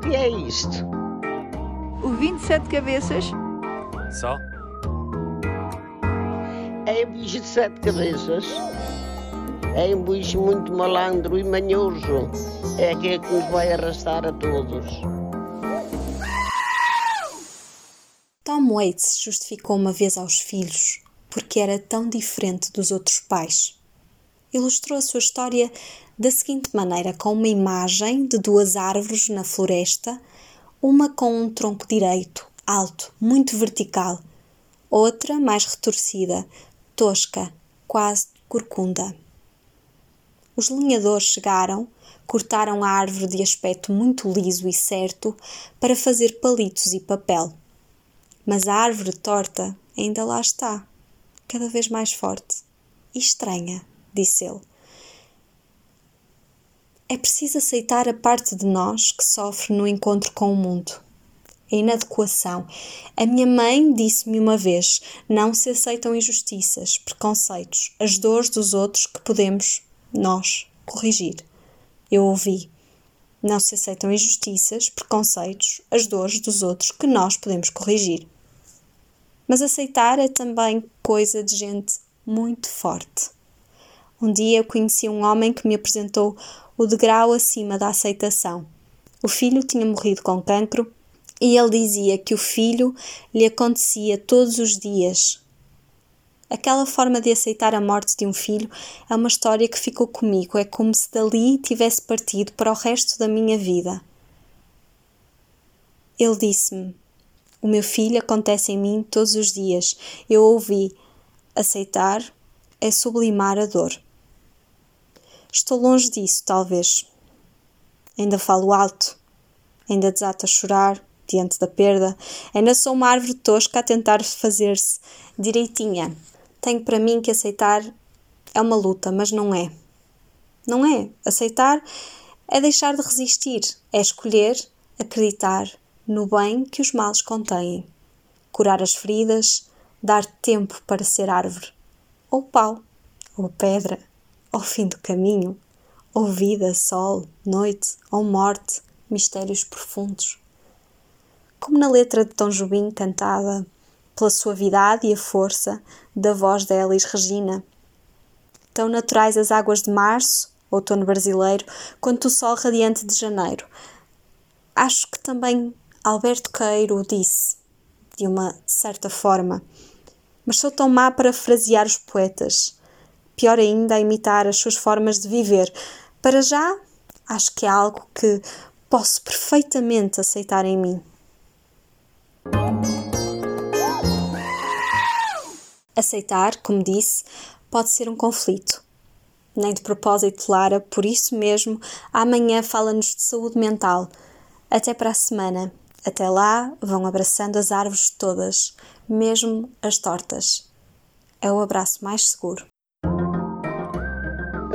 O que é isto? O 27 cabeças? Só? É um bicho de sete cabeças. É um bicho muito malandro e manhoso. É aquele que nos vai arrastar a todos. Tom Waits justificou uma vez aos filhos porque era tão diferente dos outros pais. Ilustrou a sua história da seguinte maneira: com uma imagem de duas árvores na floresta, uma com um tronco direito, alto, muito vertical, outra mais retorcida, tosca, quase corcunda. Os linhadores chegaram, cortaram a árvore de aspecto muito liso e certo para fazer palitos e papel. Mas a árvore torta ainda lá está, cada vez mais forte e estranha, disse ele. É preciso aceitar a parte de nós que sofre no encontro com o mundo. A inadequação. A minha mãe disse-me uma vez: não se aceitam injustiças, preconceitos, as dores dos outros que podemos, nós, corrigir. Eu ouvi: não se aceitam injustiças, preconceitos, as dores dos outros que nós podemos corrigir. Mas aceitar é também coisa de gente muito forte. Um dia eu conheci um homem que me apresentou o degrau acima da aceitação. O filho tinha morrido com cancro e ele dizia que o filho lhe acontecia todos os dias. Aquela forma de aceitar a morte de um filho é uma história que ficou comigo, é como se dali tivesse partido para o resto da minha vida. Ele disse-me: O meu filho acontece em mim todos os dias. Eu ouvi: aceitar é sublimar a dor. Estou longe disso, talvez. Ainda falo alto, ainda desato a chorar diante da perda, ainda sou uma árvore tosca a tentar fazer-se direitinha. Tenho para mim que aceitar é uma luta, mas não é. Não é. Aceitar é deixar de resistir, é escolher acreditar no bem que os males contêm, curar as feridas, dar tempo para ser árvore, ou pau, ou pedra ao fim do caminho, ou vida, sol, noite, ou morte, mistérios profundos. Como na letra de Tom Jobim cantada pela suavidade e a força da voz da Elis Regina. Tão naturais as águas de março, outono brasileiro, quanto o sol radiante de janeiro. Acho que também Alberto Queiro disse, de uma certa forma, mas sou tão má para frasear os poetas pior ainda a imitar as suas formas de viver. Para já, acho que é algo que posso perfeitamente aceitar em mim. Aceitar, como disse, pode ser um conflito. Nem de propósito, Lara, por isso mesmo, amanhã fala-nos de saúde mental. Até para a semana. Até lá, vão abraçando as árvores todas, mesmo as tortas. É o abraço mais seguro.